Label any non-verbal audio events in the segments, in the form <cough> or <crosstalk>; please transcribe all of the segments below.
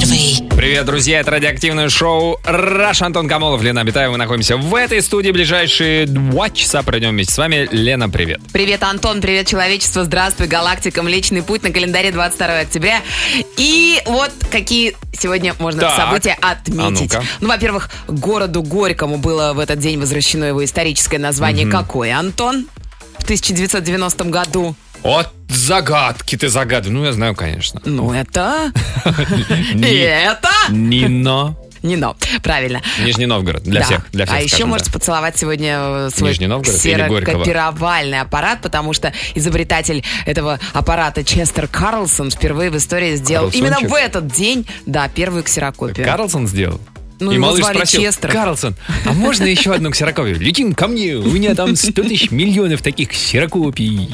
первый. Привет, друзья, это радиоактивное шоу «Раш». Антон Камолов, Лена Абитаева. Мы находимся в этой студии. Ближайшие два часа пройдем вместе с вами. Лена, привет. Привет, Антон, привет, человечество, здравствуй, галактика, Млечный Путь на календаре 22 октября. И вот какие сегодня можно Так. события А отметить. ну-ка. ну, во-первых, городу Горькому было в этот день возвращено его историческое название. Какое, Антон? В 1990 году. Вот загадки ты загадываешь. Ну, я знаю, конечно. Ну, это... <laughs> Это... Нино. Нино, правильно. Нижний Новгород. Для Да. всех. Для всех а еще скажем, можете да. поцеловать сегодня э, свой Нижний Новгород ксерокопировальный аппарат, потому что изобретатель этого аппарата Честер Карлсон впервые в истории сделал именно в этот день, да, первую ксерокопию. Карлсон сделал? Ну, и малыш спросил, Честер. Карлсон, а можно еще одну <laughs> ксерокопию? Летим ко мне, у меня там 100 тысяч миллионов таких ксерокопий.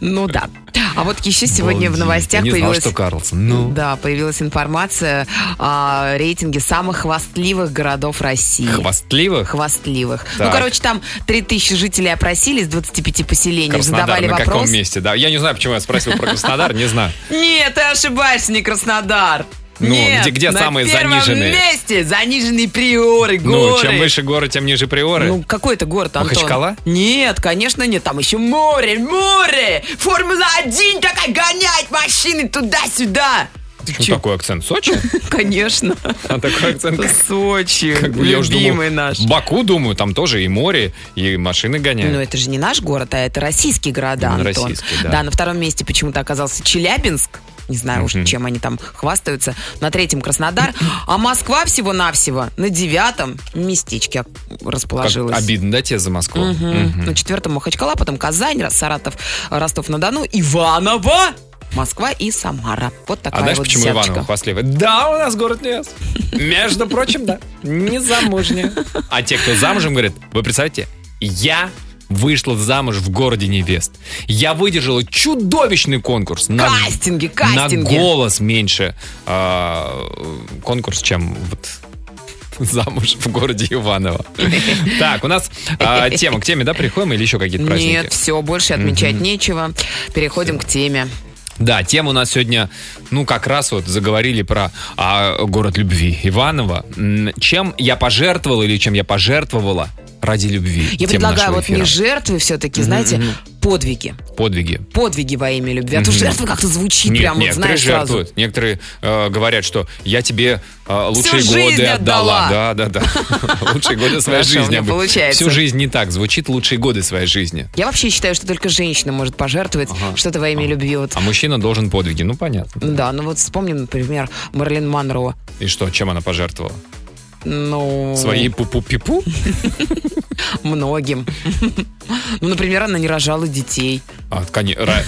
Ну да. А вот еще сегодня в Обалдеть. новостях Я не знал, появилась... что Карлсон. Ну, Да, появилась информация о рейтинге самых хвастливых городов России. хвастливых. Хвастливых. Так. Ну, короче, там 3000 жителей опросили из 25 поселений, задавали на вопрос. каком месте? Да, я не знаю, почему я спросил про Краснодар, не знаю. <laughs> Нет, ты ошибаешься, не Краснодар. Ну, Нет, где- где на самые первом заниженные? месте заниженные приоры, горы. Ну, чем выше горы, тем ниже приоры. Ну, какой это город, Антон? Махачкала? Нет, конечно, нет. Там еще море, море! Формула-1 такая гоняет машины туда-сюда. Почему такой акцент? Сочи? <laughs> Конечно. А такой акцент Сочи, Как бы любимый думал, наш. Баку, думаю, там тоже и море, и машины Но гоняют. это же не наш город, а это российские города, Именно Антон. российские, да. на втором месте почему-то оказался Челябинск. Не знаю уж, чем они там хвастаются. На третьем Краснодар. <laughs> А Москва всего-навсего на девятом местечке Как расположилась. обидно, да, тебе за Москву? На четвертом Махачкала, потом Казань, Саратов, Ростов-на-Дону, Иваново, Москва и Самара. Вот А такая знаешь, вот почему десяточка. Иваново хвастливый? Да, у нас город лес. Между прочим, да. Не замужняя. А те, кто замужем, говорят, вы представляете, я вышла замуж в городе невест. Я выдержала чудовищный конкурс. На, Кастинги, кастинги. На голос меньше а, конкурс, чем вот замуж в городе Иваново. Так, у нас а, тема. К теме, да, приходим или еще какие-то праздники? Нет, все, больше отмечать нечего. Переходим к теме. Да, тема у нас сегодня, ну, как раз вот заговорили про а, город любви Иваново. Чем я пожертвовал или чем я пожертвовала ради любви? Я предлагаю вот не жертвы все-таки, знаете, подвиги. Подвиги. Подвиги во имя любви. А то жертва как-то звучит Нет, прям, вот знаешь, сразу. жертвуют. Некоторые э, говорят, что я тебе э, лучшие Всю годы отдала. отдала. Да, да, да. <laughs> Лучшие годы своей жизни. получается. Всю жизнь не так. Звучит лучшие годы своей жизни. Я вообще считаю, что только женщина может пожертвовать что-то во имя любви. А мужчина должен подвиги. Ну, понятно. Да, ну вот вспомним, например, Марлин Монро. И что, чем она пожертвовала? Ну, Своей пупу-пипу? <laughs> многим. Ну, например, она не рожала детей. А, коне- ра-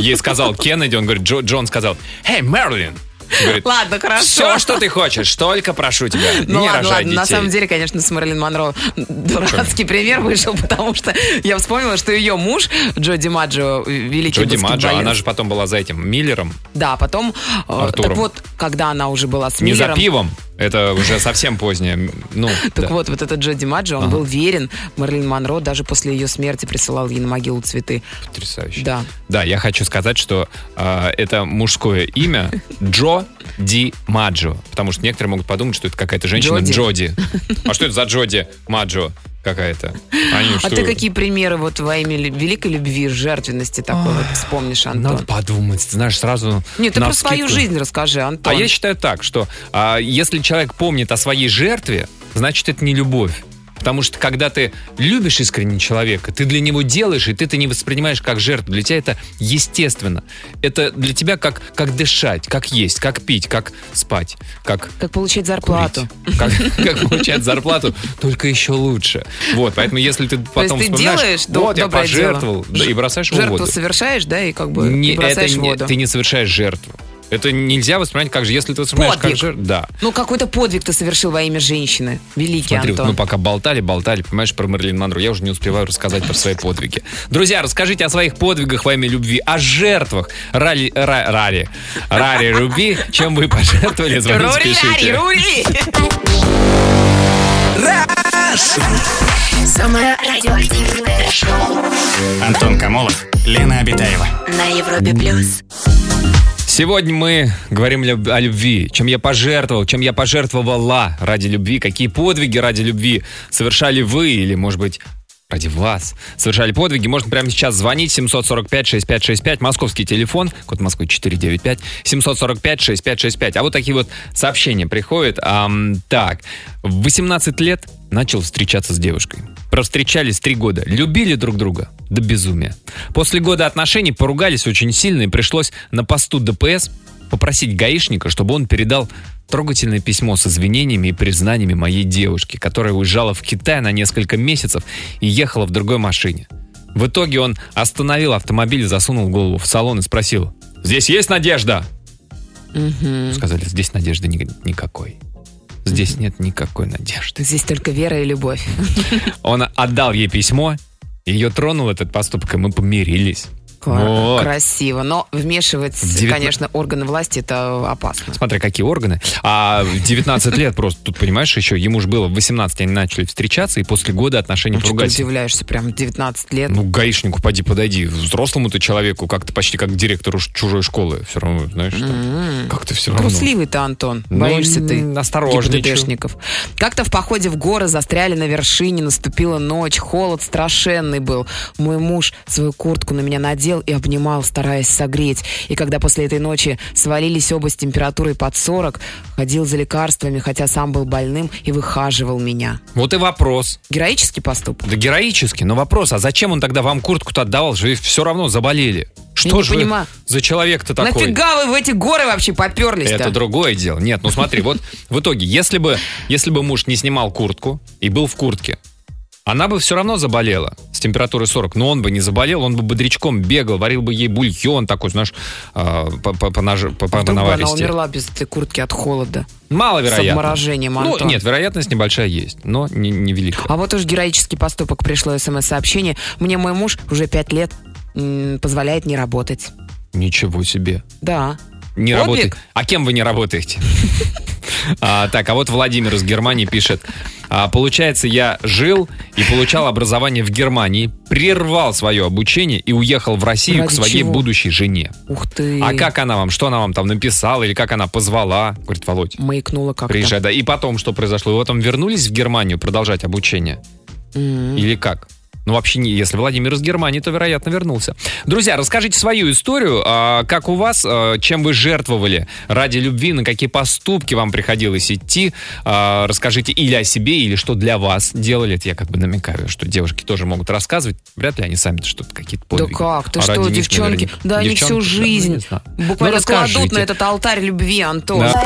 Ей сказал Кеннеди, он говорит, Джо- Джон сказал, «Эй, Мерлин!» Говорит, Ладно, хорошо. все, что ты хочешь, только прошу тебя, Ну не ладно, рожай ладно, на детей». самом деле, конечно, с Мэрилин Монро дурацкий пример вышел, потому что я вспомнила, что ее муж Джо Димаджо, великий Джо Димаджо, баскетболист. она же потом была за этим Миллером, Да, потом... э, Артуром. Так вот, когда она уже была с не за Миллером... пивом, это уже совсем позднее. Ну, Так да. вот, вот этот Джо Димаджо, он был верен Мэрилин Монро, даже после ее смерти присылал ей на могилу цветы. Потрясающе. Да. Да, я хочу сказать, что а, это мужское имя Джо <laughs> Ди Маджо. Потому что некоторые могут подумать, что это какая-то женщина Джоди. Джоди. А что это за Джоди <laughs> Маджо какая-то? Они А что? ты какие примеры вот во имя великой любви, жертвенности такой вот вспомнишь, Антон? Надо подумать, знаешь, сразу Нет, ты про навскидку. свою жизнь расскажи, Антон. А я считаю так, что а, если человек помнит о своей жертве, значит это не любовь. Потому что когда ты любишь искренне человека, ты для него делаешь, и ты это не воспринимаешь как жертву. Для тебя это естественно. Это для тебя как, как дышать, как есть, как пить, как спать, как Как получать зарплату. курить. Как, <laughs> как получать зарплату, только еще лучше. Вот, поэтому если ты потом ты вспоминаешь, делаешь вот я пожертвовал, дело. да, и бросаешь в Жертву воду. совершаешь, да, и как бы Не, бросаешь это в не- воду. ты не совершаешь жертву. Это нельзя воспринимать как же, если ты воспринимаешь как Подвиг. жертву. Да. Ну, какой-то подвиг ты совершил во имя женщины. Великий Смотри, вот Антон. мы пока болтали, болтали, понимаешь, про Мерлин Монро. Я уже не успеваю рассказать про свои подвиги. Друзья, расскажите о своих подвигах во имя любви, о жертвах рари, ра- рари, рари любви, чем вы пожертвовали, звоните, Рури, пишите. Рури! Самое радиоактивное шоу Антон Камолов, Лена Обитаева. на Европе плюс. Сегодня мы говорим о любви, чем я пожертвовал, чем я пожертвовала ради любви, какие подвиги ради любви совершали вы или, может быть, ради вас совершали подвиги. Можно прямо сейчас звонить 745-6565, московский телефон, код Москвы 495, 745-6565. А вот такие вот сообщения приходят. Ам, так, в 18 лет начал встречаться с девушкой. Провстречались три года, любили друг друга до безумия. После года отношений поругались очень сильно и пришлось на посту ДПС попросить гаишника, чтобы он передал трогательное письмо с извинениями и признаниями моей девушки, которая уезжала в Китай на несколько месяцев и ехала в другой машине. В итоге он остановил автомобиль, засунул голову в салон и спросил, «Здесь есть надежда?» Сказали, «Здесь надежды ни- никакой». Здесь нет никакой надежды. Здесь только вера и любовь. Он отдал ей письмо, ее тронул этот поступок, и мы помирились. Вот. Красиво. Но вмешивать, Девятна- конечно, органы власти это опасно. Смотря какие органы. А в 19 лет просто, тут понимаешь, еще ему же было в 18, они начали встречаться, и после года отношений Ну, что ты поругались. удивляешься, прям 19 лет. Ну, гаишнику поди подойди. Взрослому-то человеку, как-то почти как директору чужой школы. Все равно, знаешь, что- как-то все равно. Трусливый ты, Антон. Ну, Боишься ты м, осторожничаю. Как-то в походе в горы застряли на вершине, наступила ночь, холод страшенный был. Мой муж свою куртку на меня надел и обнимал, стараясь согреть. И когда после этой ночи свалились оба с температурой под 40, ходил за лекарствами, хотя сам был больным и выхаживал меня. Вот и вопрос. Героический поступок. Да героически, но вопрос, а зачем он тогда вам куртку-то отдавал? Же все равно заболели. Что не же понимаю. за человек-то такой? Нафига вы в эти горы вообще поперлись-то? Это другое дело. Нет, ну смотри, вот в итоге, если бы, если бы муж не снимал куртку и был в куртке, она бы все равно заболела с температурой 40, но он бы не заболел, он бы бодрячком бегал, варил бы ей бульон такой, знаешь, а, по, по, по, наж- по- по Вдруг бы она умерла без этой куртки от холода. Маловероятно. С обморожением, Ну, Антон. нет, вероятность небольшая есть, но не, не великая. А вот уж героический поступок пришло смс-сообщение. Мне мой муж уже пять лет позволяет не работать. Ничего себе. Да. Не Подвиг? работает. А кем вы не работаете? <laughs> А, так, а вот Владимир из Германии пишет. А, получается, я жил и получал образование в Германии, прервал свое обучение и уехал в Россию Ради к своей чего? будущей жене. Ух ты. А как она вам? Что она вам там написала? Или как она позвала? Говорит, Володь, Маякнула как-то. приезжай. Да. И потом, что произошло? Вы потом вернулись в Германию продолжать обучение? М. Или как? Ну, вообще, не, если Владимир из Германии, то, вероятно, вернулся. Друзья, расскажите свою историю. а, как у вас, а, чем вы жертвовали ради любви, на какие поступки вам приходилось идти. А, расскажите или о себе, или что для вас делали. Это я как бы намекаю, что девушки тоже могут рассказывать. Вряд ли они сами что-то какие-то Да подвиги. как? Ты А что, девчонки? наверное, Да они всю да, жизнь не знаю. буквально Ну, кладут на этот алтарь любви, Антон. Да.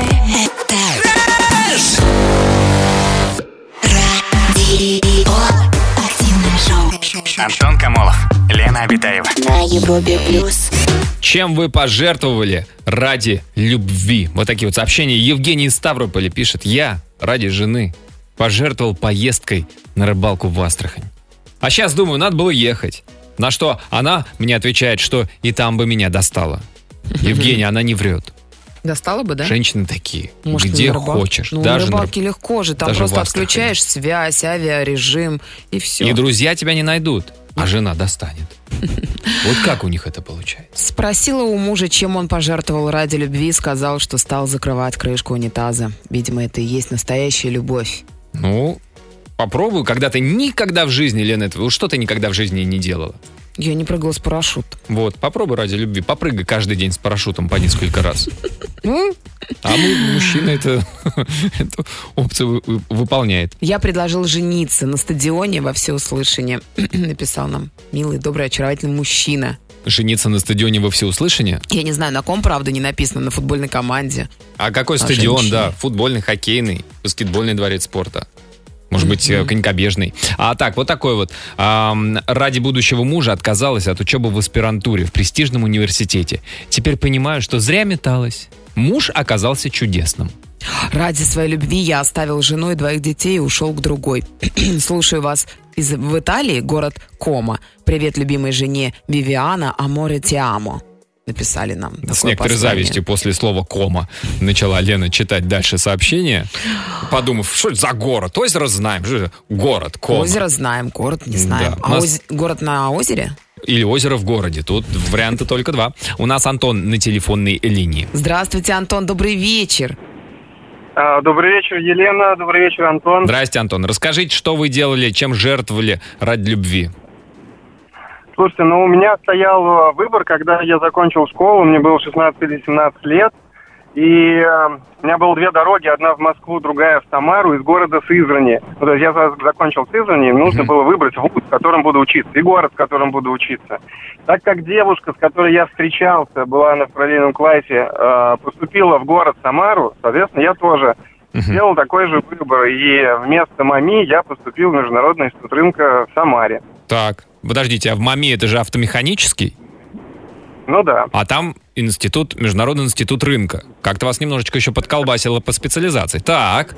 Радио. Антон Камолов, Лена Обитаева. на Европе плюс. Чем вы пожертвовали ради любви? Вот такие вот сообщения. Евгений из Ставрополя пишет. Я ради жены пожертвовал поездкой на рыбалку в Астрахань. А сейчас думаю, надо было ехать. На что она мне отвечает, что и там бы меня достала. <laughs> Евгений, она не врет. Достала бы, да? Женщины такие. Может, где на рыбал- хочешь. Ну, даже на на рыбалке легко же. Там даже просто отключаешь связь, авиарежим и все. И друзья тебя не найдут, а жена достанет. <laughs> Вот как у них это получается? Спросила у мужа, чем он пожертвовал ради любви, сказал, что стал закрывать крышку унитаза. Видимо, это и есть настоящая любовь. Ну, попробуй, когда ты никогда в жизни, Лена, этого, что ты никогда в жизни не делала? Я не прыгала с парашютом. Вот, попробуй ради любви. Попрыгай каждый день с парашютом по несколько раз. Ну, А мы, мужчина, это, эту опцию вы- выполняет. Я предложил жениться на стадионе во всеуслышание. <clears throat> Написал нам милый, добрый, очаровательный мужчина. Жениться на стадионе во всеуслышание? Я не знаю, на ком, правда, не написано, на футбольной команде. А какой А стадион, женщине? да? Футбольный, хоккейный, баскетбольный дворец спорта. Может быть, э, конькобежный. А так, вот такой вот. Ам, ради будущего мужа отказалась от учебы в аспирантуре в престижном университете. Теперь понимаю, что зря металась. Муж оказался чудесным. Ради своей любви я оставил жену и двоих детей и ушел к другой. <clears throat> Слушаю вас из, в Италии, город Кома. Привет любимой жене Вивиана Аморе Тиамо. Написали нам. С некоторой послание. завистью после слова «кома» начала Лена читать дальше сообщение, подумав, что это за город? Озеро знаем, что это город, кома. Озеро знаем, город не знаем. Да. А нас- оз- город на озере? Или озеро в городе. Тут варианты только два. У нас Антон на телефонной линии. Здравствуйте, Антон, добрый вечер. А, Добрый вечер, Елена. Добрый вечер, Антон. Здрасте, Антон. Расскажите, что вы делали, чем жертвовали ради любви? Слушайте, ну у меня стоял э, выбор, когда я закончил школу, мне было 16 или 17 лет, и э, у меня было две дороги, одна в Москву, другая в Самару, из города Сызрани. Ну, то есть я за- закончил Сызрани, и нужно было выбрать вуз, в котором буду учиться, и город, в котором буду учиться. Так как девушка, с которой я встречался, была она в параллельном классе, э, поступила в город Самару, соответственно, я тоже сделал такой же выбор, и вместо МАМИ я поступил в Международный институт рынка в Самаре. Так, подождите, а в МАМИ это же автомеханический? Ну да. А там институт, Международный институт рынка. Как-то вас немножечко еще подколбасило по специализации. Так,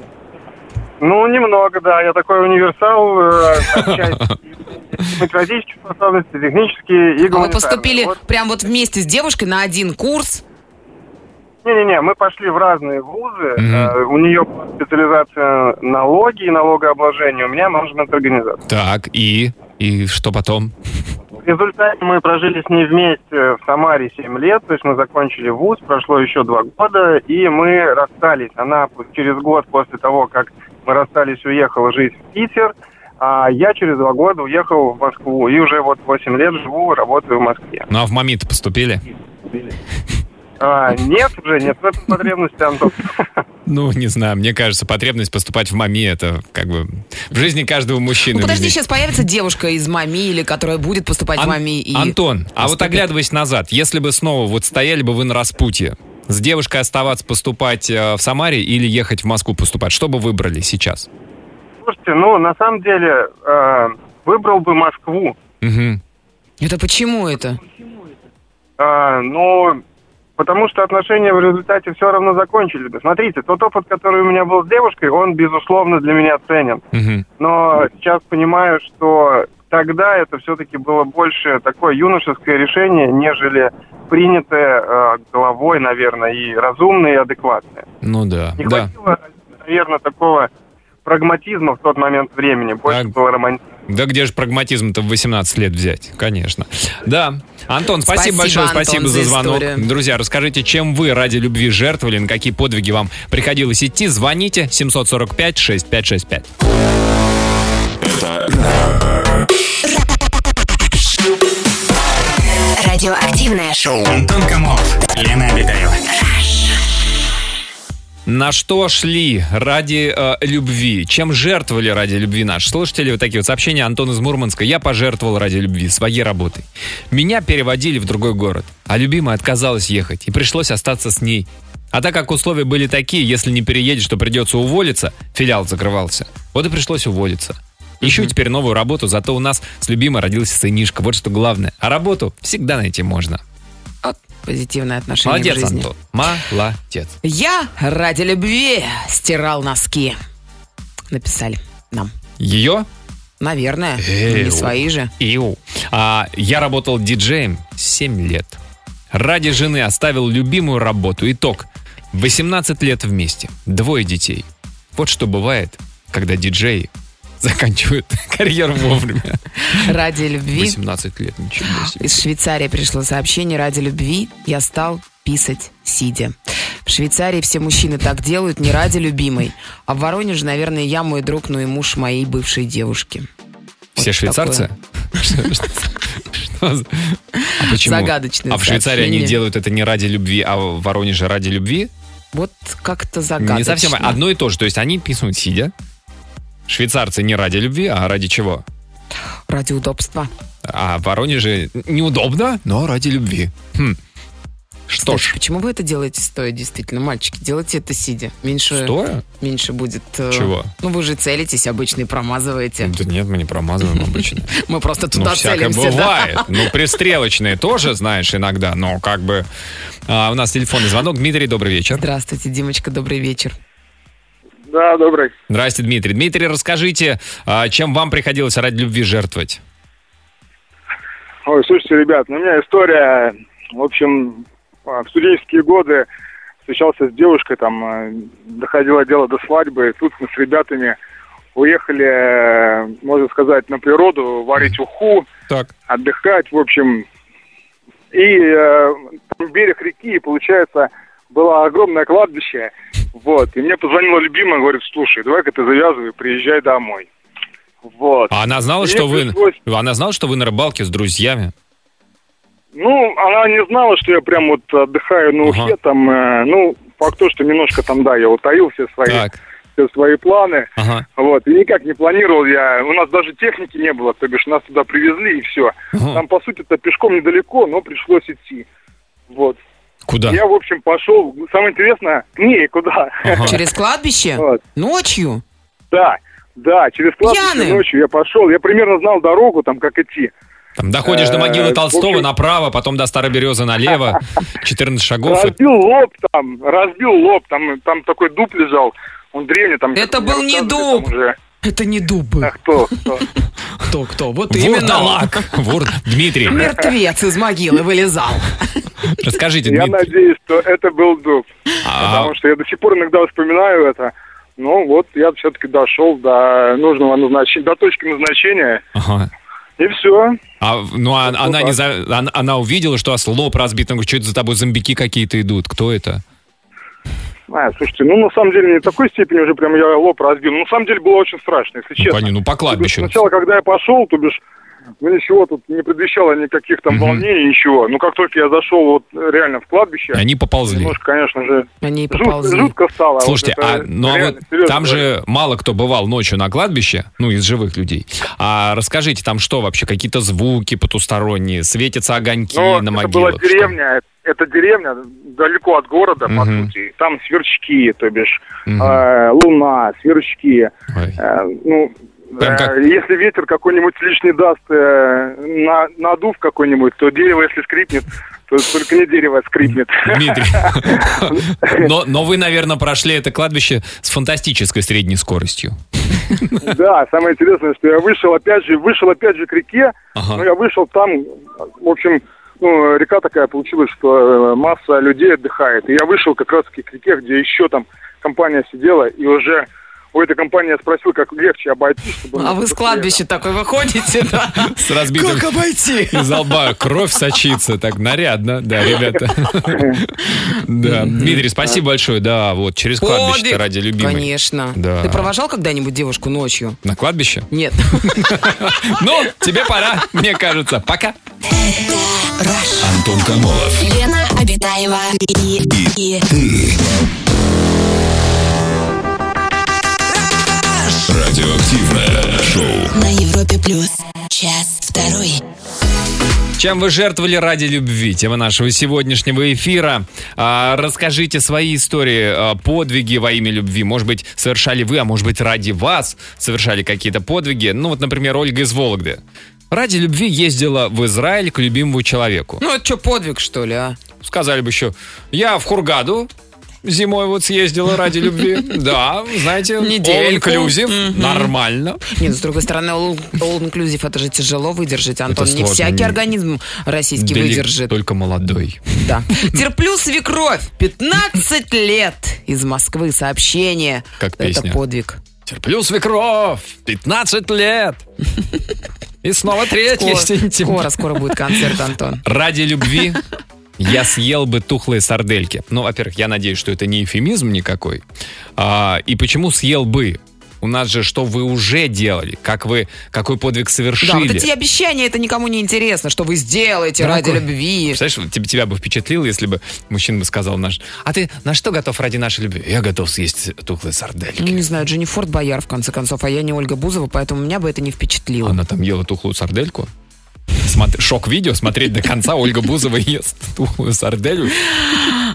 Ну, немного, да. Я такой универсал, э, <laughs> математических способностей, технические и А вы гуманитарные. поступили Вот. прям вот вместе с девушкой на один курс? Не-не-не, мы пошли в разные вузы. Э, У нее специализация налоги и налогообложение, у меня менеджмент организации. так, и? И что потом? В результате мы прожили с ней вместе в Самаре 7 лет, то есть мы закончили вуз, прошло еще два года, и мы расстались. Она через год после того, как мы расстались, уехала жить в Питер, а я через два года уехал в Москву, и уже вот 8 лет живу, работаю в Москве. Ну а в МАМИ-то поступили? А, нет уже, нет в этом потребности, Антон. Ну, не знаю, мне кажется, потребность поступать в МАМИ это как бы в жизни каждого мужчины. Ну подожди, сейчас появится девушка из МАМИ или которая будет поступать в Ан- МАМИ. И... Антон, а вот поступит. оглядываясь назад, если бы снова вот стояли бы вы на распутье, с девушкой оставаться поступать э, в Самаре или ехать в Москву поступать, что бы выбрали сейчас? Слушайте, ну, на самом деле, э, выбрал бы Москву. Мгм. Это почему это? А, ну, потому что отношения в результате все равно закончились бы. Смотрите, тот опыт, который у меня был с девушкой, он, безусловно, для меня ценен. Мгм. Но сейчас понимаю, что тогда это все-таки было больше такое юношеское решение, нежели принятое э, головой, наверное, и разумное, и адекватное. Ну да, Не да. хватило, наверное, такого прагматизма в тот момент времени. Больше Так. было романтизма. Да где же прагматизм-то в 18 лет взять? Конечно. Да. Антон, спасибо, Спасибо, большое, Антон, спасибо за за звонок. историю. Друзья, расскажите, чем вы ради любви жертвовали, на какие подвиги вам приходилось идти? Звоните 745-6565. Радиоактивное шоу. Антон Камолов, Лена Обитаева. На что шли ради э, любви? Чем жертвовали ради любви наши слушатели? Вот такие вот сообщения. Антон из Мурманска. Я пожертвовал ради любви своей работой. Меня переводили в другой город, а любимая отказалась ехать, и пришлось остаться с ней. А так как условия были такие, если не переедешь, то придется уволиться, филиал закрывался. Вот и пришлось уволиться. Ищу теперь новую работу, зато у нас с любимой родился сынишка. Вот что главное. А работу всегда найти можно. Вот позитивное отношение Молодец, к жизни. Антон. Молодец. Я ради любви стирал носки. Написали нам. Ее Наверное. Эу. Не свои же. Иу. А, я работал диджеем 7 лет. Ради жены оставил любимую работу. Итог. 18 лет вместе. Двое детей. Вот что бывает, когда диджеи заканчивают <laughs> карьеру вовремя. Ради любви. 18 лет, ничего себе. Из Швейцарии пришло сообщение. Ради любви я стал писать сидя. В Швейцарии все мужчины так делают не ради любимой. А в Воронеже, наверное, я мой друг, но и муж моей бывшей девушки. Все Вот швейцарцы? А почему? Загадочное А в Швейцарии они делают это не ради любви, а в Воронеже ради любви? Вот как-то загадочно. Не совсем. Одно и то же. То есть они писают сидя. Швейцарцы не ради любви, а ради чего? Ради удобства. А в Воронеже неудобно, но ради любви. Хм. Что Кстати, ж, почему вы это делаете стоя, действительно, мальчики? Делайте это сидя. Меньше, стоя? меньше будет... э, Чего? Ну, вы же целитесь обычно и промазываете. Да нет, мы не промазываем обычно. <laughs> Мы просто Ну, туда всякое целимся, да. бывает. Ну, пристрелочные тоже, знаешь, иногда. Но как бы... А, у нас телефонный звонок. Дмитрий, добрый вечер. Здравствуйте, Димочка, добрый вечер. Да, добрый. Здрасте, Дмитрий. Дмитрий, расскажите, а, чем вам приходилось ради любви жертвовать? Ой, слушайте, ребят, ну, у меня история, в общем, а, в студенческие годы встречался с девушкой, там, э, доходило дело до свадьбы, и тут мы с ребятами уехали, э, можно сказать, на природу, варить уху, Так. отдыхать, в общем. И э, берег реки, получается, было огромное кладбище. Вот. И мне позвонила любимая, говорит, слушай, давай-ка ты завязывай, приезжай домой. Вот. А она знала, Мне что вы... пришлось- Она знала, что вы на рыбалке с друзьями? Ну, она не знала, что я прям вот отдыхаю на Ухе, Ага. там, э, ну, факт то, что немножко там, да, я утаил все свои, Так. все свои планы. Ага. Вот, и никак не планировал я. У нас даже техники не было, то бишь нас туда привезли и все. Ага. Там, по сути, то пешком недалеко, но пришлось идти. Вот. Куда? Я, в общем, пошел. Самое интересное, к ней куда. Ага. Через кладбище? Вот. Ночью? Да, да, через кладбище Пьяный? ночью я пошел. Я примерно знал дорогу, там, как идти. Там доходишь до могилы Э, Толстого направо, потом до Старой Березы налево, <laughs> 14 шагов. Разбил лоб там, разбил лоб, там, там такой дуб лежал. Он древний там. Это был не дуб. Это не дуб был. А кто? кто? Кто, кто? Вот именно. Вурдалак. Вур... Дмитрий, Мертвец из могилы вылезал. расскажите, Я Дмитрий. надеюсь, что это был дуб. А, Потому что я до сих пор иногда вспоминаю это. Ну вот, я все-таки дошел до нужного назначения, до точки назначения. ага. И все. А, ну, а- она, так. не за- она, она увидела, что у вас лоб разбит. Она говорит, что это за тобой зомбики какие-то идут? Кто это? А, слушайте, ну на самом деле не в такой степени уже прям я лоб разбил. Но на самом деле было очень страшно, если Ну, честно. понятно, ну, по кладбищу. Бишь, Сначала, когда я пошел, то бишь, ну ничего тут не предвещало никаких там Мгм. волнений, ничего. Но как только я зашел вот реально в кладбище, Они поползли. немножко, конечно же, Они жут- поползли. жутко стало. Вот Слушайте, это а, ну, а реально, вот серьезно там говорю. же мало кто бывал ночью на кладбище, ну, из живых людей. А расскажите, там что вообще? Какие-то звуки потусторонние? Светятся огоньки Ну, на это могилах? была Что? деревня, это деревня далеко от города, по Мгм. сути. Там сверчки, то бишь Мгм. э, луна, сверчки. Э, ну, Прям э, как- если ветер какой-нибудь лишний даст э, на, надув какой-нибудь, то дерево, если скрипнет, то только не дерево а скрипнет. Дмитрий. <laughs> Но, но вы, наверное, прошли это кладбище с фантастической средней скоростью. Да, самое интересное, что я вышел опять же, вышел опять же к реке, Ага. но я вышел там, в общем, ну, река такая получилась, что э, масса людей отдыхает. И я вышел как раз таки к реке, где еще там компания сидела, и уже у этой компании я спросил, как легче обойти, чтобы... А вы с кладбища такой выходите, да? С разбитым Как обойти? из лба кровь сочится. Так нарядно, да, ребята. <laughs> Да. Дмитрий, спасибо большое. Да, вот через кладбище ради любимой. Конечно. Да. Ты провожал когда-нибудь девушку ночью? На кладбище? Нет. <laughs> Ну, тебе пора, мне кажется. Пока. Антон Камолов. Лена Обитаева и, и Радиоактивное шоу. на Европе плюс. Час второй. Чем вы жертвовали ради любви? Тема нашего сегодняшнего эфира. А, расскажите свои истории, а, подвиги во имя любви. Может быть, совершали вы, а может быть, ради вас совершали какие-то подвиги. Ну, вот, например, Ольга из Вологды. Ради любви ездила в Израиль к любимому человеку. Ну, это что, подвиг, что ли, а? Сказали бы еще, я в Хургаду зимой вот съездила ради любви. <laughs> Да, знаете, all-inclusive, нормально. Нет, с другой стороны, all, all inclusive это же тяжело выдержать, Антон. Это не всякий организм российский выдержит. Только молодой. Да. Терплю свекровь. 15 лет. Из Москвы сообщение. Как Это песня. подвиг. Терплю свекровь, 15 лет. И снова 3 Скоро, сентября. скоро, скоро будет концерт, Антон. Ради любви я съел бы тухлые сардельки. Ну, во-первых, я надеюсь, что это не эфемизм никакой. А, и почему съел бы? У нас же что вы уже делали, как вы, какой подвиг совершили. Да, вот эти обещания, это никому не интересно, что вы сделаете ради Дорогой, любви. Представляешь, тебя, тебя бы впечатлило, если бы мужчина бы сказал наш, а ты на что готов ради нашей любви? Я готов съесть тухлые сардельки. Ну, не знаю, Дженни Форд Бояр, в конце концов, а я не Ольга Бузова, поэтому меня бы это не впечатлило. Она там ела тухлую сардельку? Шок-видео смотреть до конца. Ольга Бузова ест тухлую сарделю.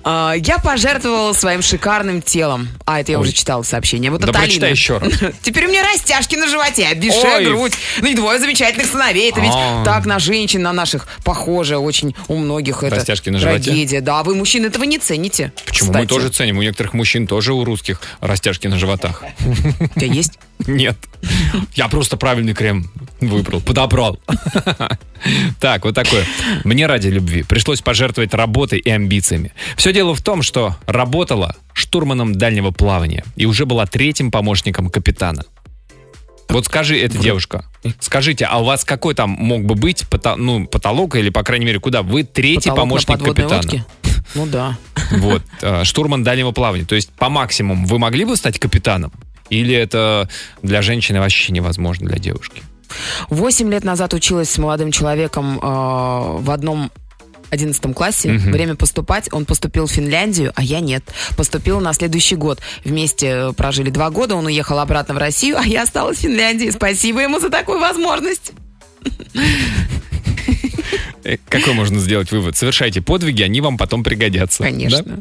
А, Я пожертвовала своим шикарным телом. А, это я Ой. уже читала сообщение. Вот Да от Алины. еще раз. <laughs> Теперь у меня растяжки на животе, Ой. грудь. Ну и двое замечательных сыновей. Это ведь А. так на женщин, на наших похоже очень у многих. Это Растяжки на животе? трагедия. Да, вы, мужчины, этого не цените. Почему? Мы тоже ценим. У некоторых мужчин тоже у русских растяжки на животах. У тебя есть? <laughs> Нет. Я просто правильный крем выбрал, подобрал. <laughs> Так, вот такое. Мне ради любви пришлось пожертвовать работой и амбициями. Все дело в том, что работала штурманом дальнего плавания и уже была третьим помощником капитана. Вот скажи, эта девушка, скажите, а у вас какой там мог бы быть пота- ну, потолок или, по крайней мере, куда? Вы третий Потолок помощник капитана. лодке? <laughs> Ну да. Вот, э, штурман дальнего плавания. То есть по максимуму вы могли бы стать капитаном? Или это для женщины вообще невозможно, для девушки? Восемь лет назад училась с молодым человеком э, в одном 11 классе. Мгм. Время поступать. Он поступил в Финляндию, а я нет. Поступила на следующий год. Вместе э, прожили два года. Он уехал обратно в Россию, а я осталась в Финляндии. Спасибо ему за такую возможность. Э, Какой можно сделать вывод? Совершайте подвиги, они вам потом пригодятся. Конечно. Да?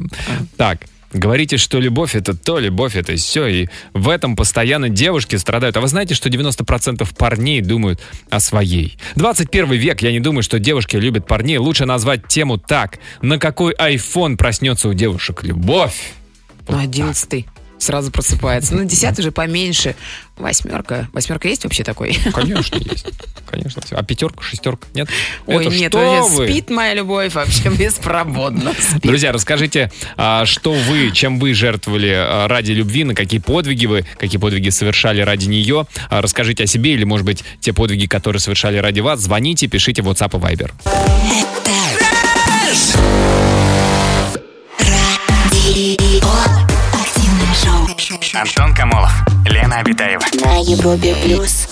Так, говорите, что любовь это то, любовь это все, и в этом постоянно девушки страдают. А вы знаете, что 90% парней думают о своей? 21 век, я не думаю, что девушки любят парней. Лучше назвать тему так. На какой iPhone проснется у девушек любовь? Ну, одиннадцатый сразу просыпается. Ну, десятый уже поменьше. Восьмерка. Восьмерка есть вообще такой? Конечно, есть. Конечно. А пятерка, шестерка? Нет? Ой, Это нет, что вы? спит моя любовь вообще беспрободно. Спит. Друзья, расскажите, а, что вы, чем вы жертвовали а, ради любви, на какие подвиги вы, какие подвиги совершали ради нее. А, Расскажите о себе или, может быть, те подвиги, которые совершали ради вас. Звоните, пишите в WhatsApp и Viber. Антон Камолов, Лена Обитаева. На Европе плюс.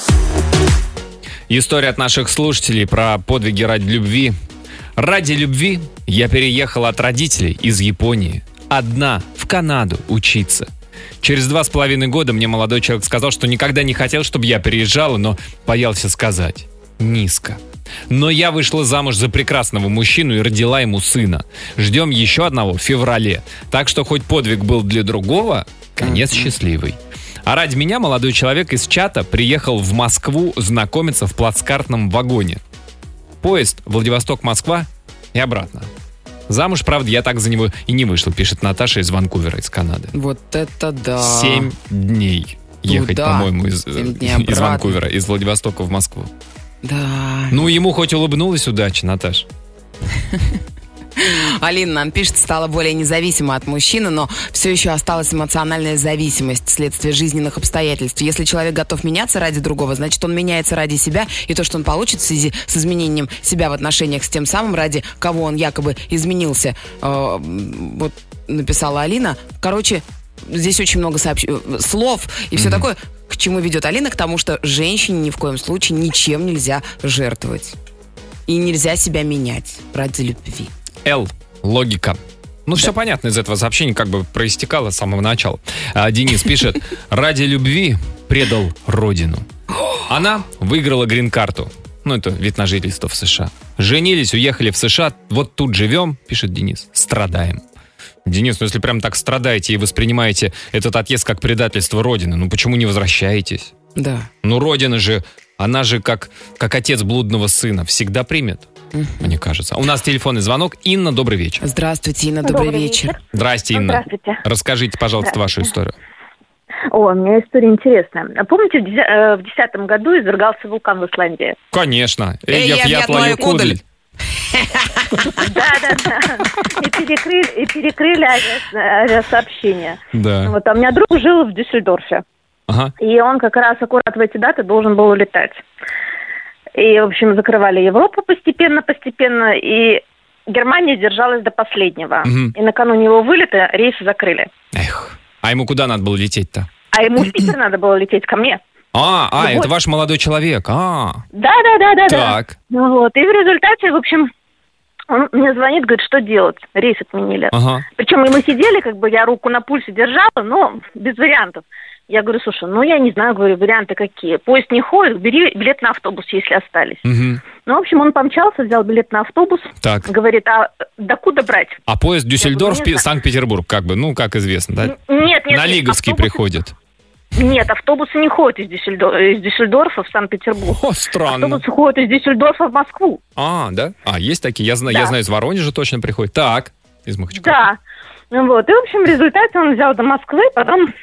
История от наших слушателей про подвиги ради любви. Ради любви я переехала от родителей из Японии. Одна в Канаду учиться. Через два с половиной года мне молодой человек сказал, что никогда не хотел, чтобы я переезжала, но боялся сказать. Низко. Но я вышла замуж за прекрасного мужчину и родила ему сына. Ждем еще одного в феврале. Так что хоть подвиг был для другого, конец счастливый. А ради меня молодой человек из чата приехал в Москву знакомиться в плацкартном вагоне. Поезд Владивосток-Москва и обратно. Замуж, правда, я так за него и не вышла, пишет Наташа из Ванкувера, из Канады. Вот это да. Семь дней ехать, Туда. по-моему, из, дней из. Ванкувера, из Владивостока в Москву. Да. Ну, ему хоть улыбнулась удача, Наташ. <laughs> Алина нам пишет, стала более независима от мужчины, но все еще осталась эмоциональная зависимость вследствие жизненных обстоятельств. Если человек готов меняться ради другого, значит, он меняется ради себя, и то, что он получит в связи с изменением себя в отношениях с тем самым, ради кого он якобы изменился, э, вот написала Алина. Короче, здесь очень много сообщ- э, слов и все такое. К чему ведет Алина? К тому, что женщине ни в коем случае ничем нельзя жертвовать. И нельзя себя менять ради любви. Л. Логика. Ну, все понятно из этого сообщения, как бы проистекало с самого начала. А, Денис пишет, ради любви предал родину. Она выиграла грин-карту. Ну, это вид на жительство в США. Женились, уехали в США, вот тут живем, пишет Денис, страдаем. Денис, ну если прям так страдаете и воспринимаете этот отъезд как предательство Родины, ну почему не возвращаетесь? Да. Ну, Родина же, она же как, как отец блудного сына, всегда примет, мне кажется. У нас телефонный звонок. Инна, добрый вечер. Здравствуйте, Инна, добрый, вечер. Здрасте, Инна. Здравствуйте. Расскажите, пожалуйста, вашу историю. О, у меня история интересная. Помните, в деся- э, в десятом году извергался вулкан в Исландии? Конечно. Эй, Эйя я фьят твою лаю кудель. кудель. Да-да-да. И перекрыли, и перекрыли авиа- авиасообщение. Да. Вот, а у меня друг жил в Дюссельдорфе. Ага. И он как раз аккурат в эти даты должен был улетать. И, в общем, закрывали Европу постепенно-постепенно, и Германия держалась до последнего. Мгм. И накануне его вылета рейсы закрыли. Эх. А ему куда надо было лететь-то? А ему в Питер надо было лететь ко мне. А, а, Ну это вот. ваш молодой человек. А, Да-да-да-да. так. Ну вот, и в результате, в общем, он мне звонит, говорит, что делать? Рейс отменили. Ага. Причем и мы сидели, как бы я руку на пульсе держала, но без вариантов. Я говорю, слушай, ну я не знаю, говорю, варианты какие. Поезд не ходит, бери билет на автобус, если остались. Мгм. Ну, в общем, он помчался, взял билет на автобус. Так. Говорит, а докуда брать? А поезд Дюссельдорф, Я говорю, Санкт-Петербург, как бы, ну, как известно, да? Нет, нет. На Лиговский автобусы- приходит. Нет, автобусы не ходят из, Дюссельдор- из Дюссельдорфа в Санкт-Петербург. О, странно. Автобусы ходят из Дюссельдорфа в Москву. А, да? А, есть такие, я знаю, я Да. знаю, из Воронежа точно приходит. Так, из Махачкалы. Да. Вот. И, в общем, в результате он взял до Москвы, потом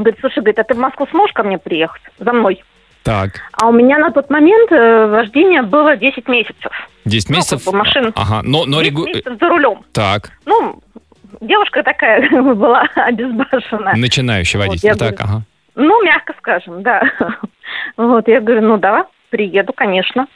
говорит, слушай, говорит, а ты в Москву сможешь ко мне приехать? За мной. Так, А у меня на тот момент э, вождение было 10 месяцев. 10 Ну, месяцев? как бы машина- Ага, но, но 10 регу... месяцев за рулем. Так, Ну, девушка такая <laughs> была <laughs> обезбашенная. начинающий Вот, водитель. я так, говорю, ага. Ну, мягко скажем, да. <laughs> Вот, я говорю, ну да, приеду, конечно.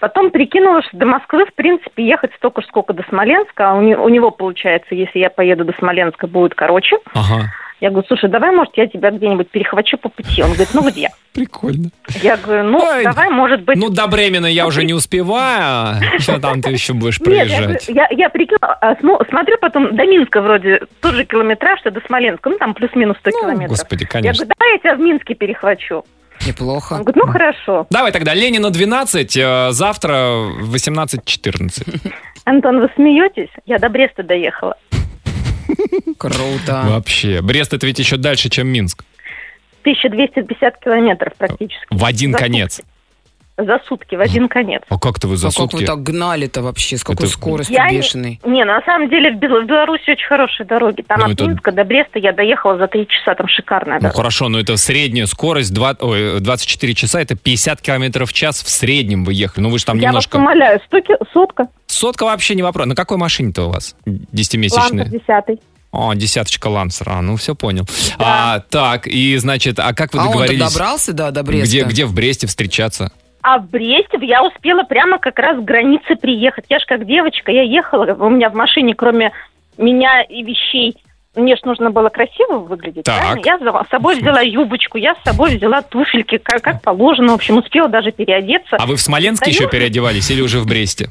Потом прикинула, что до Москвы, в принципе, ехать столько же, сколько до Смоленска. А у, не- у него, получается, если я поеду до Смоленска, будет короче. Ага. Я говорю, слушай, давай, может, я тебя где-нибудь перехвачу по пути. Он говорит, ну где? <laughs> Прикольно. Я говорю, ну, Ой, давай, может быть... Ну, до Бремена я уже не успеваю. Что там ты еще будешь Нет, я, проезжать? я, я прикинула, а, смо- смотрю потом до Минска вроде тот же километраж, что до Смоленска, ну там плюс-минус 100 Ну, километров. господи, Я конечно. говорю, давай я тебя в Минске перехвачу. Неплохо. Он говорит, ну хорошо. Давай тогда, Ленина 12, э, завтра в 18.14. Антон, вы смеетесь? Я до Бреста доехала. <laughs> Круто. Вообще. Брест это ведь еще дальше, чем Минск. 1250 километров практически. В один За конец. сутки. За сутки, в один конец. А как-то вы за А как вы сутки? так гнали-то вообще? С какой Это- скоростью Я не- бешеной? Не, на самом деле в Бел- в Беларуси очень хорошие дороги. Там Ну, от это- Минска до Бреста я доехала за 3 часа, там шикарная Ну дорога. хорошо, но это средняя скорость, два- ой, 24 часа, это 50 километров в час в среднем вы ехали. Ну вы же там я немножко... вас умоляю, 100 ки- сотка, Сотка вообще не вопрос. На какой машине-то у вас? Лансер Десятимесячная? 10 О, десяточка Лансера. А, ну все понял. А, так, и значит, а как вы а договорились? добрался, да, до Бреста? Где, где в Бресте встречаться? А в Бресте я успела прямо как раз к границе приехать. Я ж как девочка, я ехала, у меня в машине, кроме меня и вещей, мне ж нужно было красиво выглядеть. Так. правильно? Я взяла- с собой взяла юбочку, я с собой взяла туфельки, как, как положено. В общем, успела даже переодеться. А вы в Смоленске еще Стою. переодевались или уже в Бресте?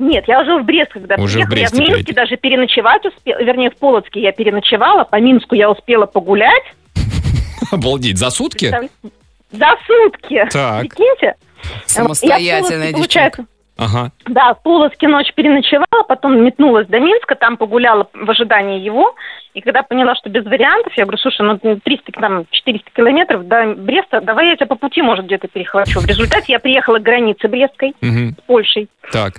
Нет, я уже в Брест, когда Уже в приехала. Бресте я в Минске даже переночевать успела, вернее, в Полоцке я переночевала, по Минску я успела погулять. <laughs> Обалдеть, за сутки? За сутки. Так. Прикиньте. Самостоятельная Я в Полоцке, девчонка. получается, Ага. Да, в Полоцке ночь переночевала, потом метнулась до Минска, там погуляла в ожидании его. И когда поняла, что без вариантов, я говорю, слушай, ну 300, там, 400 километров до Бреста, давай я тебя по пути, может, где-то перехвачу. В результате я приехала к границе Брестской Мгм. с Польшей. Так.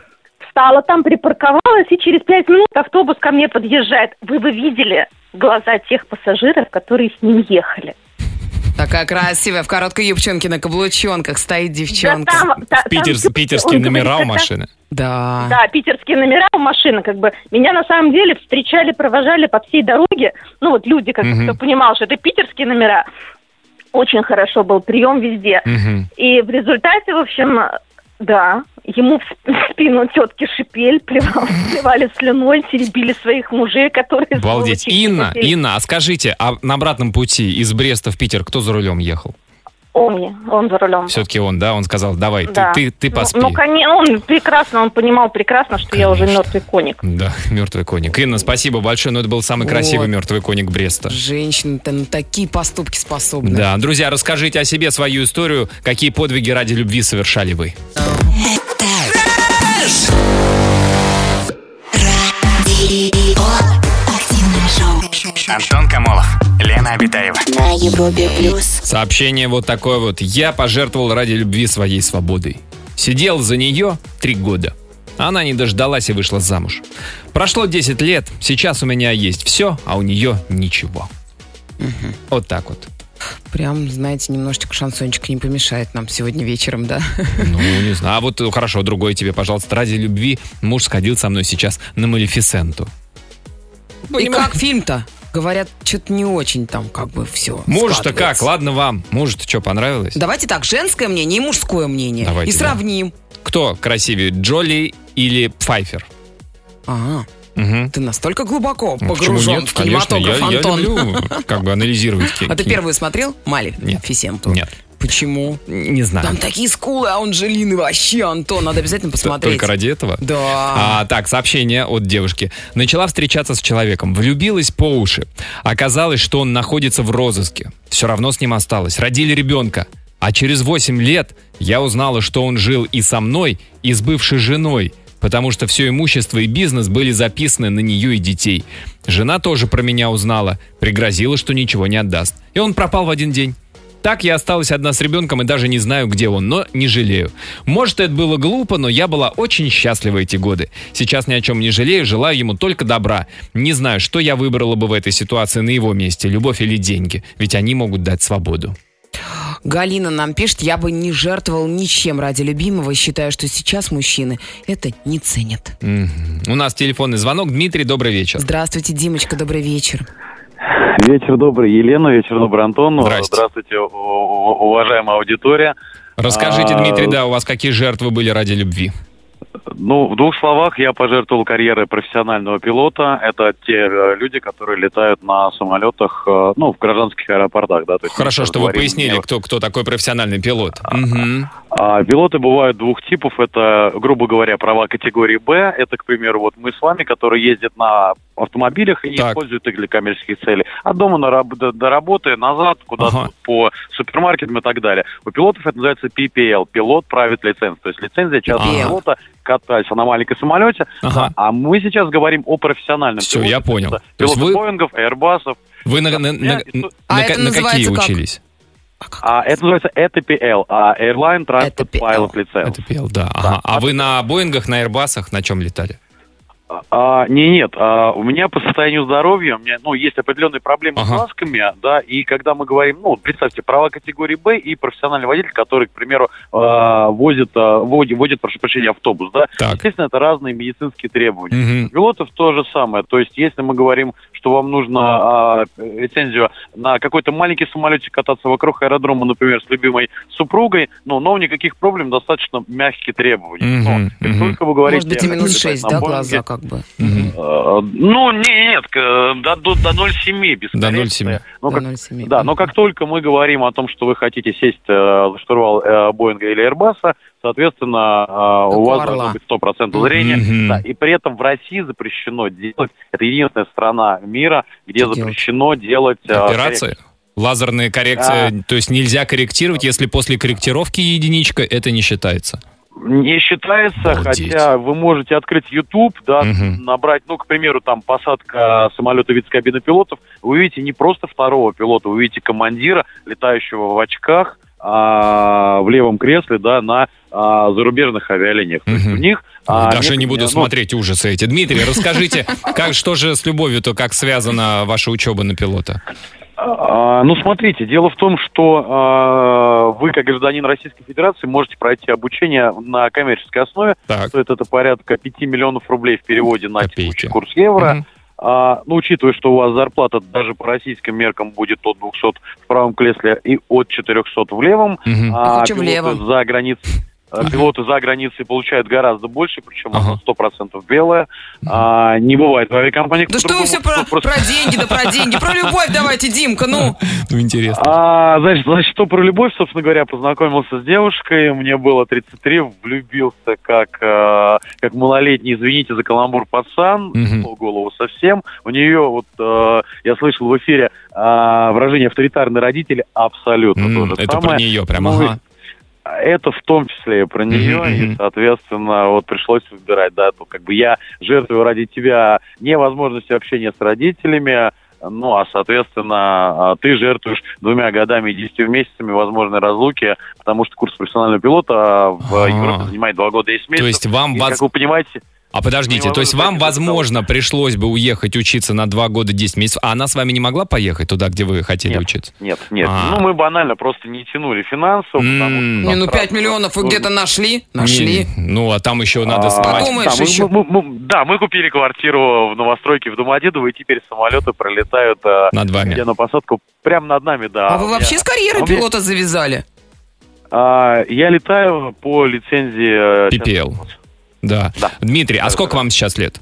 Встала там, припарковалась, и через пять минут автобус ко мне подъезжает. Вы бы видели глаза тех пассажиров, которые с ним ехали. Такая красивая, в короткой юбчонке на каблучонках стоит девчонка. Да, там- та- там Питер- типа, питерские номера у машины. Да. Да, питерские номера у машины, как бы, меня на самом деле встречали, провожали по всей дороге, ну вот люди, как Мгм. кто понимал, что это питерские номера, очень хорошо был прием везде. Мгм. И в результате, в общем, да, ему в сп- в спину тетки шипель, плевал- <laughs> плевали слюной, теребили своих мужей, которые... Обалдеть. Инна, Инна, а скажите, а на обратном пути из Бреста в Питер кто за рулем ехал? Он, он за рулем. Все-таки он, да? Он сказал, давай, Да. ты, ты, ты Ну- поспи. Ну, конечно, он прекрасно, он понимал прекрасно, что я уже Конечно. мертвый коник. Да, <laughs> мертвый коник. Инна, спасибо большое, но это был самый красивый Вот. мертвый коник Бреста. Женщины-то на такие поступки способны. Да, друзья, расскажите о себе свою историю, какие подвиги ради любви совершали вы. Радио. Антон Камолов, Лена Обитаева. На Европе плюс. Сообщение вот такое вот. Я пожертвовал ради любви своей свободой. Сидел за нее три года. Она не дождалась и вышла замуж. Прошло 10 лет, сейчас у меня есть все, а у нее ничего. Вот так вот. Прям, знаете, немножечко шансончик не помешает нам сегодня вечером, да? Ну, не знаю. А вот э, хорошо, другой тебе, пожалуйста. Ради любви муж сходил со мной сейчас на Малефисенту. И как фильм-то? Говорят, что-то не очень там как бы все Муж-то как? Ладно вам. Мужу-то что, понравилось? Давайте так, женское мнение и мужское мнение. Давайте, и да. сравним. Кто красивее, Джоли или Пфайфер? Ага, Мгм. ты настолько глубоко Ну, погружен нет? в Конечно, я, кинематограф, я Антон. люблю как бы анализировать <laughs> А ты первую смотрел? Мали? Нет. Фисенту? Нет. Почему? Не знаю. Там такие скулы, а Анджелины вообще, Антон, надо обязательно посмотреть. Только ради этого? Да. А, так, сообщение от девушки. Начала встречаться с человеком, влюбилась по уши. Оказалось, что он находится в розыске. Все равно с ним осталось. Родили ребенка. А через 8 лет я узнала, что он жил и со мной, и с бывшей женой, потому что все имущество и бизнес были записаны на нее и детей. Жена тоже про меня узнала, пригрозила, что ничего не отдаст. И он пропал в один день. Так я осталась одна с ребенком и даже не знаю, где он, но не жалею. Может, это было глупо, но я была очень счастлива эти годы. Сейчас ни о чем не жалею, желаю ему только добра. Не знаю, что я выбрала бы в этой ситуации на его месте, любовь или деньги, ведь они могут дать свободу. Галина нам пишет, я бы не жертвовал ничем ради любимого и считаю, что сейчас мужчины это не ценят. Мгм. У нас телефонный звонок. Дмитрий, добрый вечер. Здравствуйте, Димочка, добрый вечер. Вечер добрый, Елена, вечер добрый, Антон. Здрасте. Здравствуйте, уважаемая аудитория. Расскажите, А, Дмитрий, да, у вас какие жертвы были ради любви? Ну, в двух словах, я пожертвовал карьерой профессионального пилота. Это те э, люди, которые летают на самолетах, э, ну, в гражданских аэропортах, да. То есть Хорошо, что вы пояснили, кто, кто такой профессиональный пилот. Мгм. А, пилоты бывают двух типов. Это, грубо говоря, права категории Б. Это, к примеру, вот мы с вами, которые ездят на автомобилях и Так. используют их для коммерческих целей. От дома на до, до работы, назад, куда-то Ага. по супермаркетам и так далее. У пилотов это называется PPL. Пилот правит лицензию. То есть лицензия частного пилота катается на маленьком самолете. Ага. А мы сейчас говорим о профессиональном Всё, пилоте. я понял. Это То есть Пилоты вы- Боингов, Airbus'ов. Вы на, на- на- А на- на какие как? учились? А, это называется ETPL, а Airline Transport ETPL. Pilot License. Это пел, да. Ага. А вы на Боингах, на Airbus'ах на чем летали? А, не, нет, а, у меня по состоянию здоровья, у меня, ну, есть определенные проблемы Ага. с глазками, да, и когда мы говорим, ну, представьте, права категории Б и профессиональный водитель, который, к примеру, а, возит, а, водит, водит, прошу прощения, автобус, да, Так. естественно, это разные медицинские требования. Мгм. У пилотов то же самое, то есть если мы говорим, что вам нужно а, лицензию на какой-то маленький самолетик кататься вокруг аэродрома, например, с любимой супругой, ну, но никаких проблем, достаточно мягкие требования. Мгм, Но как мгм. только вы говорите... Может быть, я и минус хочу летать 6, на да, Боинге, глаза как бы. Мгм. Э, Ну, не- нет, до, до, до 0,7 без До коррекции. 0,7. Ну, До как- 0,7. да, но как только мы говорим о том, что вы хотите сесть э, штурвал э, Боинга или Airbus, соответственно, Как у вас «Орла». должно быть 100% зрения. Мгм. Да, и при этом в России запрещено делать, это единственная страна мира, где Что делать? запрещено делать... э, Операции? Лазерные коррекции, то есть нельзя корректировать, если после корректировки единичка, это не считается. Не считается, Обалдеть. хотя вы можете открыть YouTube, да, Мгм. набрать, ну, к примеру, там посадка самолета вид кабины пилотов, вы увидите не просто второго пилота, вы увидите командира, летающего в очках, а, в левом кресле, да, на а, зарубежных авиалиниях. То есть у них... а, Даже нет- не буду ну, смотреть ужасы эти. Дмитрий, <laughs> расскажите, как, что же с любовью-то, как связана ваша учеба на пилота? А, ну, смотрите, дело в том, что а, вы, как гражданин Российской Федерации, можете пройти обучение на коммерческой основе. Так. Стоит это порядка 5 миллионов рублей в переводе на Копейки. текущий курс евро. Мгм. А, ну, учитывая, что у вас зарплата даже по российским меркам будет от 200 в правом кресле и от 400 в левом, Мгм. а в пилоты левом. за границей а, Пилоты за границей получают гораздо больше, причем Ага. оно 100% белое. А, не бывает в авиакомпаниях Да что вы все про, просто- про деньги, да про деньги, про любовь давайте, Димка, ну. <laughs> Ну, интересно. А, значит, значит, что про любовь, собственно говоря, познакомился с девушкой, мне было 33, влюбился как, э, как малолетний, извините за каламбур, пацан, в голову совсем. У нее, вот, э, я слышал в эфире выражение авторитарные родители, абсолютно М, то же Это самое. про нее прям, Ну, ага. Это в том числе и про нее, и, соответственно, вот пришлось выбирать, да, то как бы я жертвую ради тебя невозможностью общения с родителями, ну, а, соответственно, а, ты жертвуешь двумя годами и десятью месяцами возможной разлуки, потому что курс профессионального пилота а, в А. Европе занимает два года и десять месяцев. То есть вам И, как вы понимаете, А подождите, Ну, то есть вам, возможно, пришлось бы уехать учиться на два года 10 месяцев, а она с вами не могла поехать туда, где вы хотели Нет. учиться? нет, нет, А. ну, мы банально просто не тянули финансово, потому что... М. там Не, ну сразу 5 миллионов вы где-то нашли? Нашли. Не, ну, а там еще надо А, снимать. Подумаешь еще. мы- мы- мы- да, мы купили квартиру в новостройке в Домодедово, и теперь самолеты пролетают э, Над вами. где на посадку прямо над нами, да. А вы вообще с меня- пилота завязали? А, я летаю по лицензии... э, PPL. Да. Да. Дмитрий, а сколько вам сейчас лет?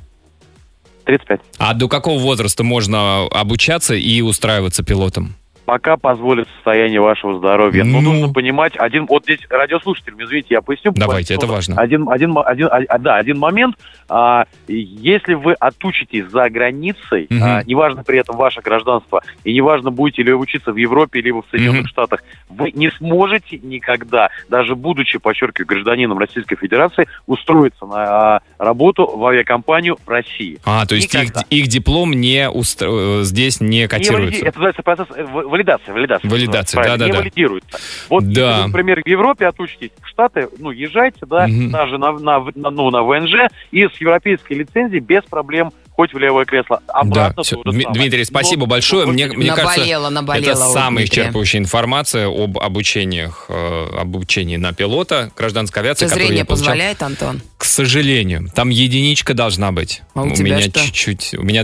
35. А до какого возраста можно обучаться и устраиваться пилотом? Пока позволит состояние вашего здоровья. Но Ну. нужно понимать, один, вот здесь радиослушатель, извините, я поясню. Давайте, это важно. Один, один, один, а, да, один момент. А, если вы отучитесь за границей, Мгм. а, неважно при этом ваше гражданство, и неважно, будете ли вы учиться в Европе, либо в Соединенных Мгм. Штатах, вы не сможете никогда, даже будучи, подчеркиваю, гражданином Российской Федерации, устроиться на а, работу в авиакомпанию в России. А, то есть их, Никогда. их диплом не устро- э, здесь не Не котируется. валиди- Это называется процесс в- валидации. Валидация, Валидация, Правильно, да-да-да. Не валидируется. Вот, Да. например, в Европе отучитесь, в Штаты, ну, езжайте, да, Мгм. даже на, на, на- ну, на ВНЖ, и с европейской лицензией без проблем хоть в левое кресло. Обратно да, то же Дми- самое. Дмитрий, спасибо Но- большое. Мне, мне кажется, Наболело, наболело это у самая Дмитрия. исчерпывающая информация об обучениях, э, обучении на пилота гражданской авиации, которую зрение я получал. позволяет, Антон? К сожалению, там единичка должна быть. А у тебя меня что? чуть-чуть, у меня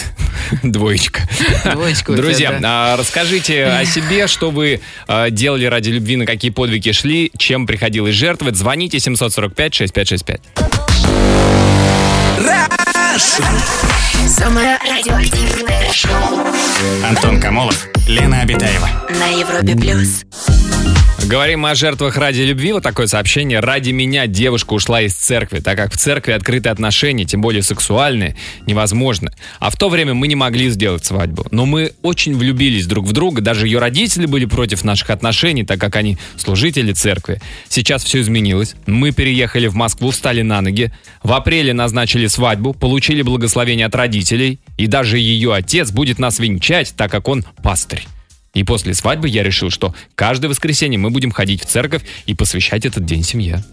<laughs> двоечка. Двоечка у тебя, Друзья, да. а, расскажите о себе, что вы а, делали ради любви, на какие подвиги шли, чем приходилось жертвовать. Звоните 745-6565. Самое радиоактивное шоу Антон Камолов, Лена Обитаева. на Европе плюс. Говорим о жертвах ради любви. Вот такое сообщение. Ради меня девушка ушла из церкви, так как в церкви открытые отношения, тем более сексуальные, невозможно. А в то время мы не могли сделать свадьбу. Но мы очень влюбились друг в друга. Даже ее родители были против наших отношений, так как они служители церкви. Сейчас все изменилось. Мы переехали в Москву, встали на ноги. В апреле назначили свадьбу, получили благословение от родителей. И даже ее отец будет нас венчать, так как он пастырь. И после свадьбы я решил, что каждое воскресенье мы будем ходить в церковь и посвящать этот день семье.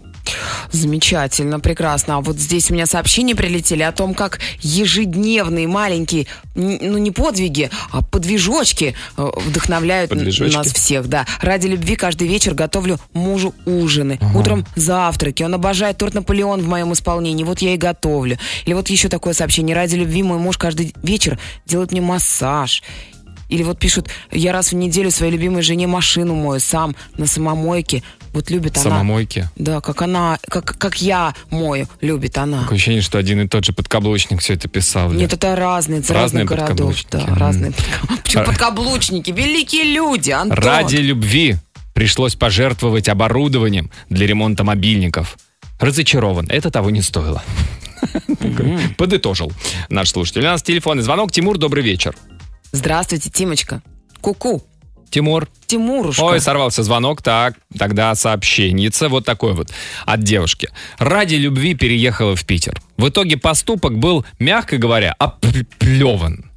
Замечательно, прекрасно. А вот здесь у меня сообщения прилетели о том, как ежедневные маленькие, ну не подвиги, а подвижочки э, вдохновляют Подвижочки? нас всех. Да. Ради любви каждый вечер готовлю мужу ужины. Утром завтраки. Он обожает торт Наполеон в моем исполнении. Вот я и готовлю. Или вот еще такое сообщение. Ради любви мой муж каждый вечер делает мне массаж. Или вот пишут, я раз в неделю своей любимой жене машину мою сам на самомойке. Вот любит она. Самомойки. Да, как она, как, как я мою, любит она. Такое ощущение, что один и тот же подкаблучник все это писал. Нет, это разные, это Разные городов. Да, подкаблучники. разные. Почему подкаблучники? Великие люди, Антон. Ради любви пришлось пожертвовать оборудованием для ремонта мобильников. Разочарован. Это того не стоило. Подытожил наш слушатель. У нас телефонный звонок. Тимур, добрый вечер. Здравствуйте, Тимочка. Ку-ку. Тимур. Тимурушка. Ой, сорвался звонок. Так, тогда сообщенница. Вот такой вот от девушки. Ради любви переехала в Питер. В итоге поступок был, мягко говоря, оплеван.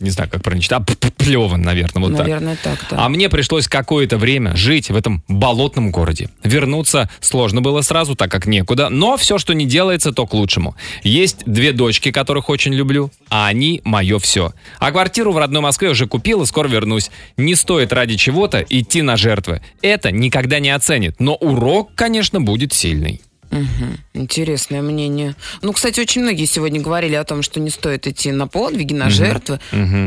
Не знаю, как правильно читать. Оплеван, наверное, вот так. Наверное, так, да. А мне пришлось какое-то время жить в этом болотном городе. Вернуться сложно было сразу, так как некуда, но все, что не делается, то к лучшему. Есть две дочки, которых очень люблю, а они мое все. А квартиру в родной Москве уже купил и скоро вернусь. Не стоит ради чего-то идти на жертвы. Это никогда не оценит, но урок, конечно, будет сильный. Мгм. Интересное мнение. Ну, кстати, очень многие сегодня говорили о том, что не стоит идти на подвиги, на жертвы.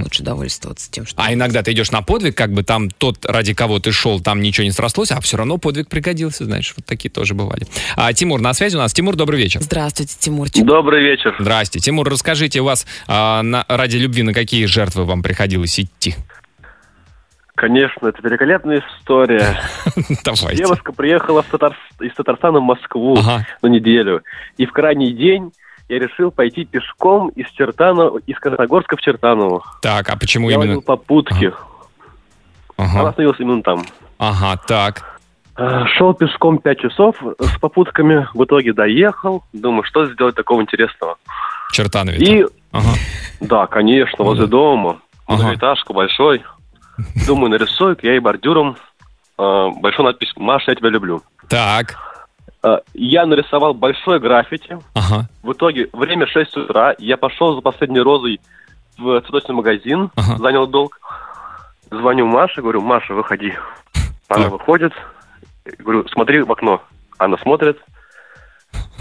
Лучше довольствоваться тем, что... А иногда ты идешь на подвиг, как бы там тот, ради кого ты шел, там ничего не срослось, а все равно подвиг пригодился, знаешь, вот такие тоже бывали. А, Тимур, на связи у нас. Тимур, добрый вечер. Здравствуйте, Тимурчик. Добрый вечер. Здрасте. Тимур, расскажите, у вас а, на, ради любви на какие жертвы вам приходилось идти? Конечно, это великолепная история. <laughs> Давайте. Девушка приехала Татар- из Татарстана в Москву Ага. на неделю. И в крайний день я решил пойти пешком из Чертанова, из Красногорска в Чертаново. Так, а почему я именно? водил попутки. Она Ага. остановилась именно там. ага, так. А, Шел пешком пять часов с попутками. В итоге доехал. Думаю, что сделать такого интересного. Чертанове. И, Ага. да, конечно, возле дома. Ага. Многоэтажка большой. Думаю, нарисую я и бордюром а, большую надпись «Маша, я тебя люблю». Так. А, Я нарисовал большой граффити. Ага. В итоге время 6 утра. Я пошел за последней розой в цветочный магазин, Ага. занял долг. Звоню Маше, говорю, Маша, выходи. Она Так. выходит. Говорю, смотри в окно. Она смотрит.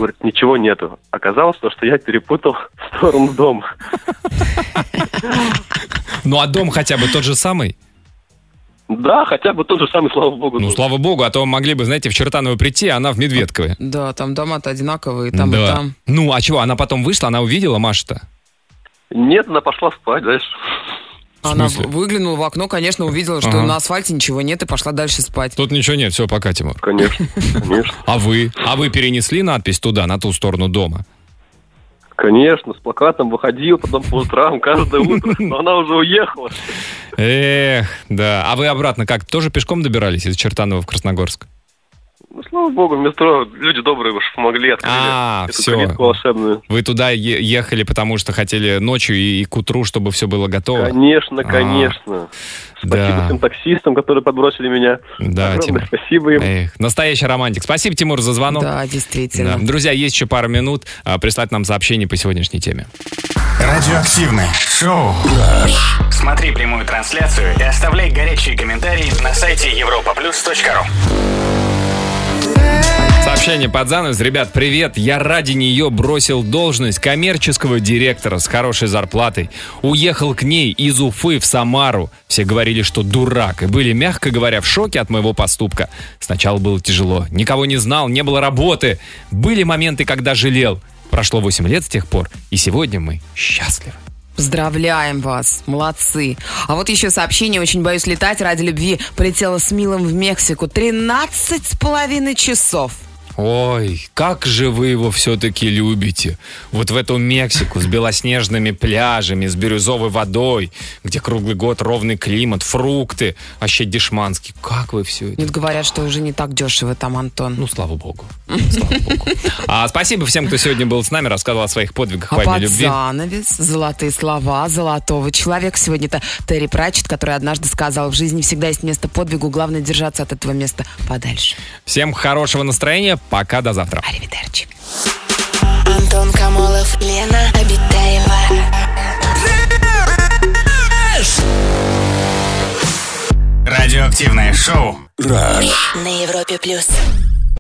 Говорит, ничего нету. Оказалось, то, что я перепутал сторону дома. Ну, а дом хотя бы тот же самый? Да, хотя бы тот же самый, слава богу. Ну, слава богу, а то могли бы, знаете, в Чертаново прийти, а она в Медведкове. Да, там дома-то одинаковые, там да. и там. Ну, а чего, она потом вышла, она увидела Машу-то? Нет, она пошла спать дальше. Она выглянула в окно, конечно, увидела, что Ага. на асфальте ничего нет, и пошла дальше спать. Тут ничего нет, все, пока, Тимур. Конечно, конечно. А вы? А вы перенесли надпись туда, на ту сторону дома? Конечно, с плакатом выходил, потом по утрам, каждое утро, но она уже уехала. Эх, да. А вы обратно как, тоже пешком добирались из Чертанова в Красногорск? Ну, слава богу, в метро люди добрые уж помогли, открыли А, эту всё. калитку волшебную. Вы туда е- ехали, потому что хотели ночью и, и к утру, чтобы все было готово? Конечно, А, конечно. Спасибо Да. всем таксистам, которые подбросили меня. Да, Огромное Тимур. спасибо им. Эх, настоящий романтик. Спасибо, Тимур, за звонок. Да, действительно. Да. Друзья, есть еще пару минут. а, Прислать нам сообщение по сегодняшней теме. Радиоактивное шоу. Смотри прямую трансляцию и оставляй горячие комментарии на сайте europaplus.ru Сообщение под занавес. Ребят, привет. Я ради нее бросил должность коммерческого директора с хорошей зарплатой. Уехал к ней из Уфы в Самару. Все говорили, что дурак. И были, мягко говоря, в шоке от моего поступка. Сначала было тяжело. Никого не знал, не было работы. Были моменты, когда жалел. Прошло 8 лет с тех пор. И сегодня мы счастливы. Поздравляем вас, молодцы. А вот еще сообщение, очень боюсь летать, ради любви полетела с Милом в Мексику. 13 с половиной часов. Ой, как же вы его все-таки любите. Вот в эту Мексику с белоснежными пляжами, с бирюзовой водой, где круглый год ровный климат, фрукты, вообще дешманский. Как вы все это? Нет, говорят, что уже не так дешево там, Антон. Ну, слава богу. Слава богу. А, спасибо всем, кто сегодня был с нами, рассказывал о своих подвигах А во имя под любви. занавес золотые слова золотого человека. Сегодня это Терри Пратчет, который однажды сказал, в жизни всегда есть место подвигу, главное держаться от этого места подальше. Всем хорошего настроения. Пока, до завтра. Аривидерчи. Антон Камолов, Лена Обитаева. Радиоактивное шоу. Rush. На Европе плюс.